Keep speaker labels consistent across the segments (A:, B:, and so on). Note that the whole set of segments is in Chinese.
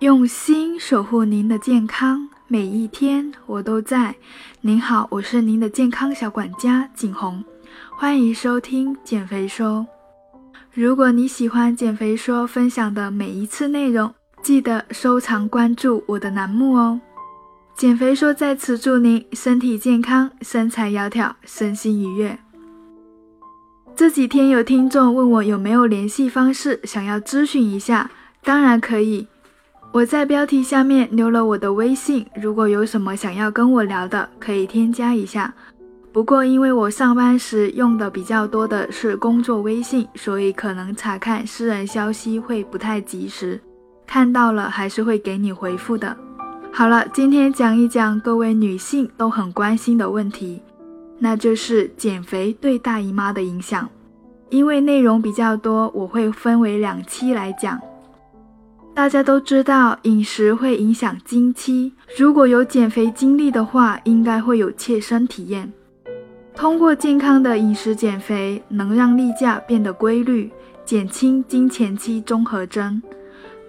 A: 用心守护您的健康，每一天我都在。您好，我是您的健康小管家景红，欢迎收听减肥说。如果你喜欢减肥说分享的每一次内容，记得收藏关注我的栏目哦。减肥说在此祝您身体健康，身材窈窕，身心愉悦。这几天有听众问我有没有联系方式，想要咨询一下，当然可以。我在标题下面留了我的微信，如果有什么想要跟我聊的，可以添加一下。不过因为我上班时用的比较多的是工作微信，所以可能查看私人消息会不太及时，看到了还是会给你回复的。好了，今天讲一讲各位女性都很关心的问题，那就是减肥对大姨妈的影响。因为内容比较多，我会分为两期来讲。大家都知道饮食会影响经期，如果有减肥经历的话，应该会有切身体验。通过健康的饮食减肥，能让例假变得规律，减轻经前期综合征，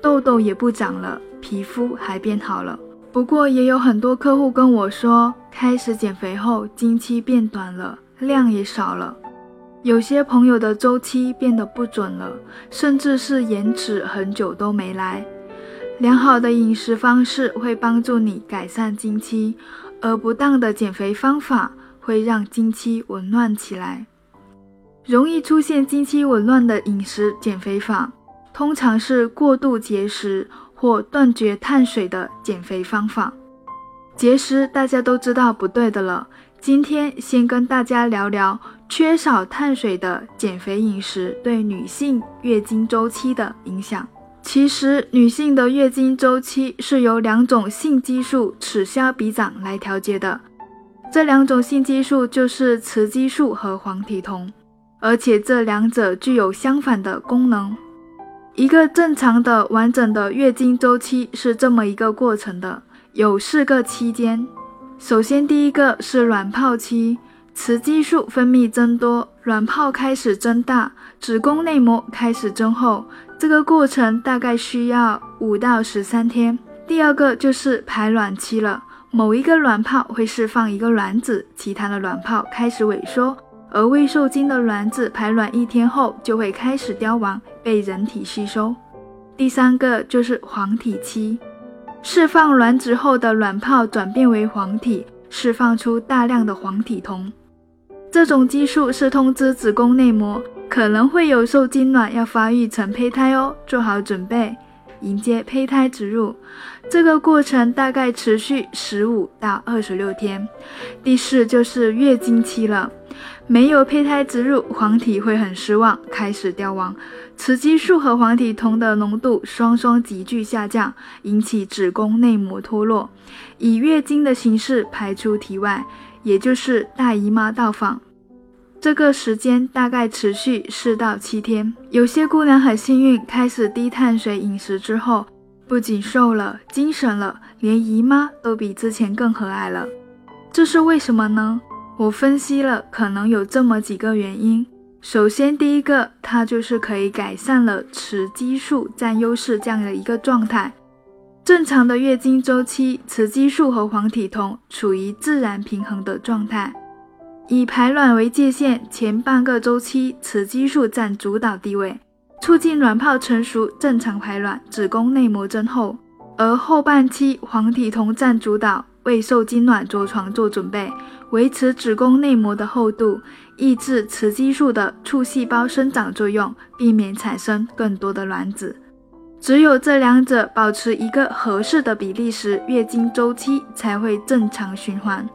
A: 痘痘也不长了，皮肤还变好了。不过也有很多客户跟我说，开始减肥后，经期变短了，量也少了。有些朋友的周期变得不准了，甚至是延迟很久都没来。良好的饮食方式会帮助你改善经期，而不当的减肥方法会让经期紊乱起来。容易出现经期紊乱的饮食减肥法，通常是过度节食或断绝碳水的减肥方法。节食大家都知道不对的了。今天先跟大家聊聊缺少碳水的减肥饮食对女性月经周期的影响。其实，女性的月经周期是由两种性激素此消彼长来调节的。这两种性激素就是雌激素和黄体酮，而且这两者具有相反的功能。一个正常的完整的月经周期是这么一个过程的，有四个期间。首先，第一个是卵泡期，雌激素分泌增多，卵泡开始增大，子宫内膜开始增厚，这个过程大概需要五到十三天。第二个就是排卵期了，某一个卵泡会释放一个卵子，其他的卵泡开始萎缩，而未受精的卵子排卵一天后就会开始凋亡，被人体吸收。第三个就是黄体期。释放卵子后的卵泡转变为黄体，释放出大量的黄体酮。这种激素是通知子宫内膜可能会有受精卵要发育成胚胎哦，做好准备迎接胚胎植入。这个过程大概持续十五到二十六天。第四就是月经期了。没有胚胎植入，黄体会很失望，开始凋亡，雌激素和黄体酮的浓度双双急剧下降，引起子宫内膜脱落，以月经的形式排出体外，也就是大姨妈到访。这个时间大概持续四到七天。有些姑娘很幸运，开始低碳水饮食之后，不仅瘦了，精神了，连姨妈都比之前更和蔼了。这是为什么呢？我分析了，可能有这么几个原因。首先，第一个，它就是可以改善了雌激素占优势这样的一个状态。正常的月经周期，雌激素和黄体酮处于自然平衡的状态。以排卵为界限，前半个周期，雌激素占主导地位，促进卵泡成熟、正常排卵、子宫内膜增厚；而后半期，黄体酮占主导。为受精卵着床做准备，维持子宫内膜的厚度，抑制雌激素的促细胞生长作用，避免产生更多的卵子。只有这两者保持一个合适的比例时，月经周期才会正常循环。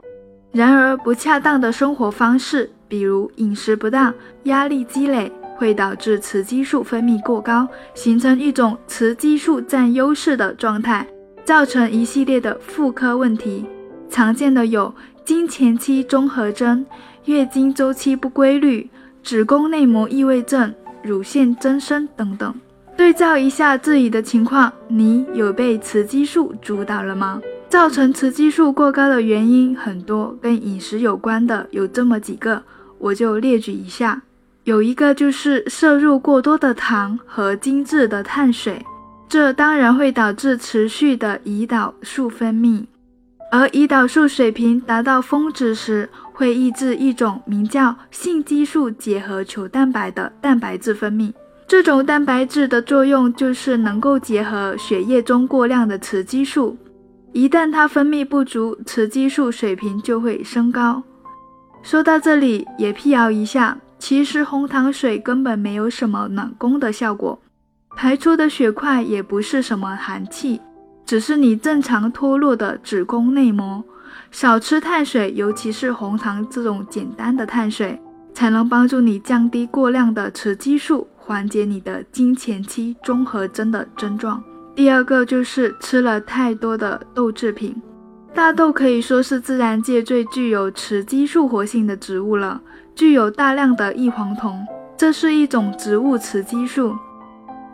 A: 然而，不恰当的生活方式，比如饮食不当、压力积累，会导致雌激素分泌过高，形成一种雌激素占优势的状态。造成一系列的妇科问题，常见的有经前期综合征、月经周期不规律、子宫内膜异位症、乳腺增生等等。对照一下自己的情况，你有被雌激素主导了吗？造成雌激素过高的原因很多，跟饮食有关的有这么几个，我就列举一下。有一个就是摄入过多的糖和精致的碳水。这当然会导致持续的胰岛素分泌，而胰岛素水平达到峰值时，会抑制一种名叫性激素结合球蛋白的蛋白质分泌。这种蛋白质的作用就是能够结合血液中过量的雌激素，一旦它分泌不足，雌激素水平就会升高。说到这里，也辟谣一下，其实红糖水根本没有什么暖宫的效果，排出的血块也不是什么寒气，只是你正常脱落的子宫内膜。少吃碳水，尤其是红糖这种简单的碳水，才能帮助你降低过量的雌激素。缓解你的经前期综合征的症状。第二个就是吃了太多的豆制品。大豆可以说是自然界最具有雌激素活性的植物了，具有大量的异黄酮，这是一种植物雌激素。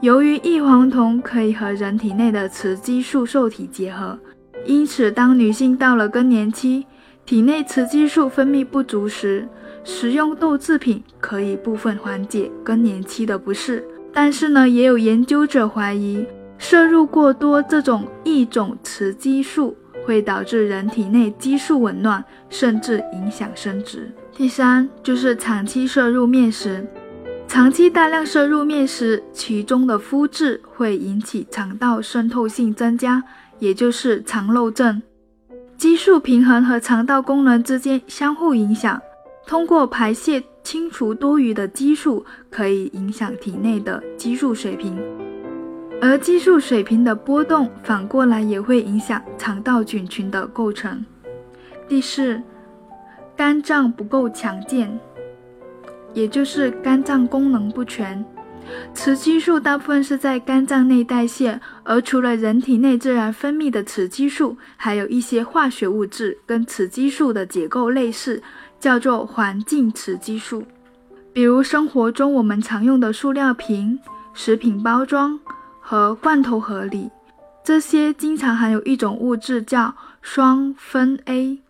A: 由于异黄酮可以和人体内的雌激素受体结合，因此当女性到了更年期，体内雌激素分泌不足时，食用豆制品可以部分缓解更年期的不适，但是呢，也有研究者怀疑摄入过多这种异种雌激素会导致人体内激素紊乱，甚至影响生殖。第三就是长期摄入面食，长期大量摄入面食，其中的麸质会引起肠道渗透性增加，也就是肠漏症。激素平衡和肠道功能之间相互影响。通过排泄清除多余的激素，可以影响体内的激素水平，而激素水平的波动反过来也会影响肠道菌群的构成。第四，肝脏不够强健，也就是肝脏功能不全。雌激素大部分是在肝脏内代谢，而除了人体内自然分泌的雌激素，还有一些化学物质跟雌激素的结构类似。叫做环境雌激素，比如生活中我们常用的塑料瓶、食品包装和罐头盒里，这些经常含有一种物质叫双酚 A，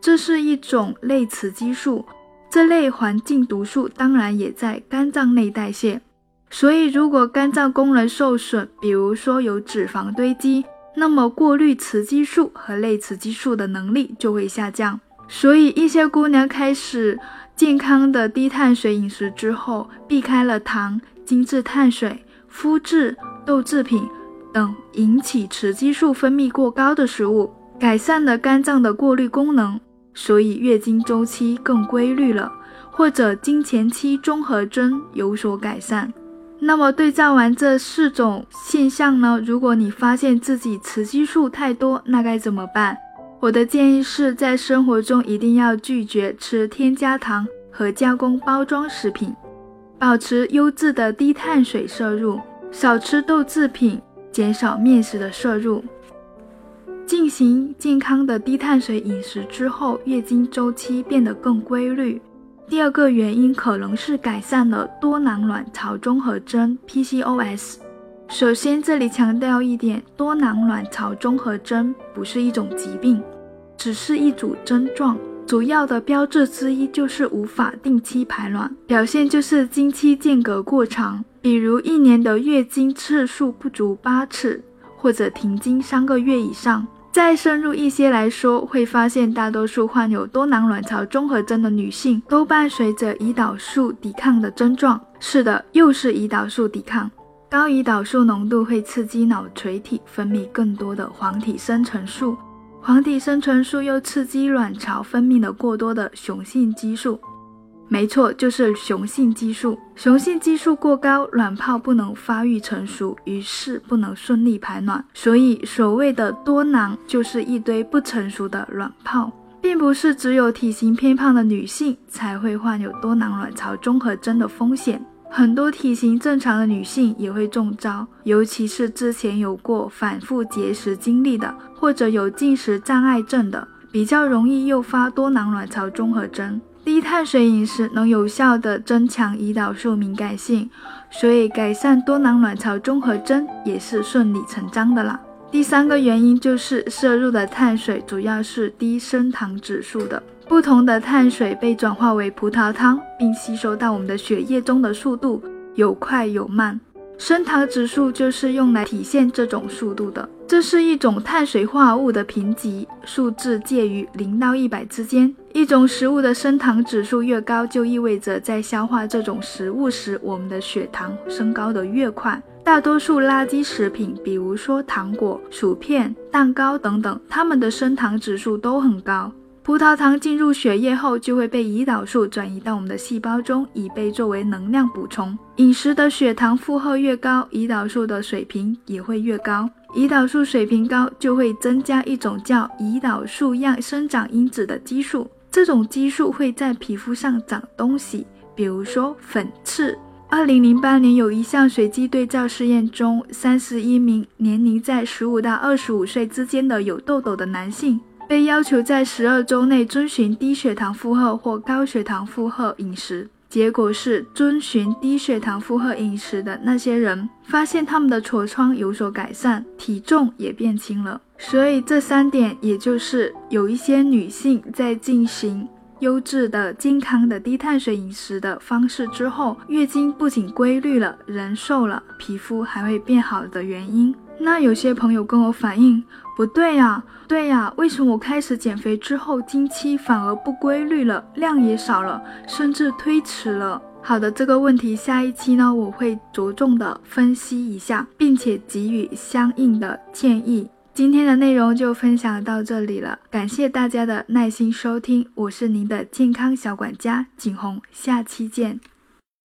A: 这是一种类雌激素。这类环境毒素当然也在肝脏内代谢，所以如果肝脏功能受损，比如说有脂肪堆积，那么过滤雌激素和类雌激素的能力就会下降。所以，一些姑娘开始健康的低碳水饮食之后，避开了糖、精致碳水、麸质、豆制品等引起雌激素分泌过高的食物，改善了肝脏的过滤功能，所以月经周期更规律了，或者经前期综合征有所改善。那么，对照完这四种现象呢？如果你发现自己雌激素太多，那该怎么办？我的建议是在生活中一定要拒绝吃添加糖和加工包装食品，保持优质的低碳水摄入，少吃豆制品，减少面食的摄入，进行健康的低碳水饮食之后，月经周期变得更规律。第二个原因可能是改善了多囊卵巢综合征 （PCOS）。首先，这里强调一点，多囊卵巢综合征不是一种疾病。只是一组症状，主要的标志之一就是无法定期排卵，表现就是经期间隔过长，比如一年的月经次数不足八次，或者停经三个月以上。再深入一些来说，会发现大多数患有多囊卵巢综合征的女性都伴随着胰岛素抵抗的症状。是的，又是胰岛素抵抗。高胰岛素浓度会刺激脑垂体分泌更多的黄体生成素。黄体生成素又刺激卵巢分泌了过多的雄性激素，没错，就是雄性激素。雄性激素过高，卵泡不能发育成熟，于是不能顺利排卵。所以，所谓的多囊就是一堆不成熟的卵泡，并不是只有体型偏胖的女性才会患有多囊卵巢综合征的风险。很多体型正常的女性也会中招，尤其是之前有过反复节食经历的，或者有进食障碍症的，比较容易诱发多囊卵巢综合征。低碳水饮食能有效的增强胰岛素敏感性，所以改善多囊卵巢综合征也是顺理成章的啦。第三个原因就是摄入的碳水主要是低升糖指数的。不同的碳水被转化为葡萄糖，并吸收到我们的血液中的速度有快有慢。升糖指数就是用来体现这种速度的。这是一种碳水化合物的评级，数字介于零到一百之间。一种食物的升糖指数越高，就意味着在消化这种食物时，我们的血糖升高的越快。大多数垃圾食品，比如说糖果、薯片、蛋糕等等，它们的升糖指数都很高。葡萄糖进入血液后，就会被胰岛素转移到我们的细胞中，以被作为能量补充。饮食的血糖负荷越高，胰岛素的水平也会越高。胰岛素水平高，就会增加一种叫胰岛素样生长因子的激素。这种激素会在皮肤上长东西，比如说粉刺。二零零八年有一项随机对照试验中，三十一名年龄在十五到二十五岁之间的有痘痘的男性。被要求在十二周内遵循低血糖负荷或高血糖负荷饮食，结果是遵循低血糖负荷饮食的那些人，发现他们的痤疮有所改善，体重也变轻了。所以这三点，也就是有一些女性在进行优质的、健康的低碳水饮食的方式之后，月经不仅规律了，人瘦了，皮肤还会变好的原因。那有些朋友跟我反映，不对呀，对呀，为什么我开始减肥之后，经期反而不规律了，量也少了，甚至推迟了？好的，这个问题下一期呢，我会着重的分析一下，并且给予相应的建议。今天的内容就分享到这里了，感谢大家的耐心收听，我是您的健康小管家景红，下期见。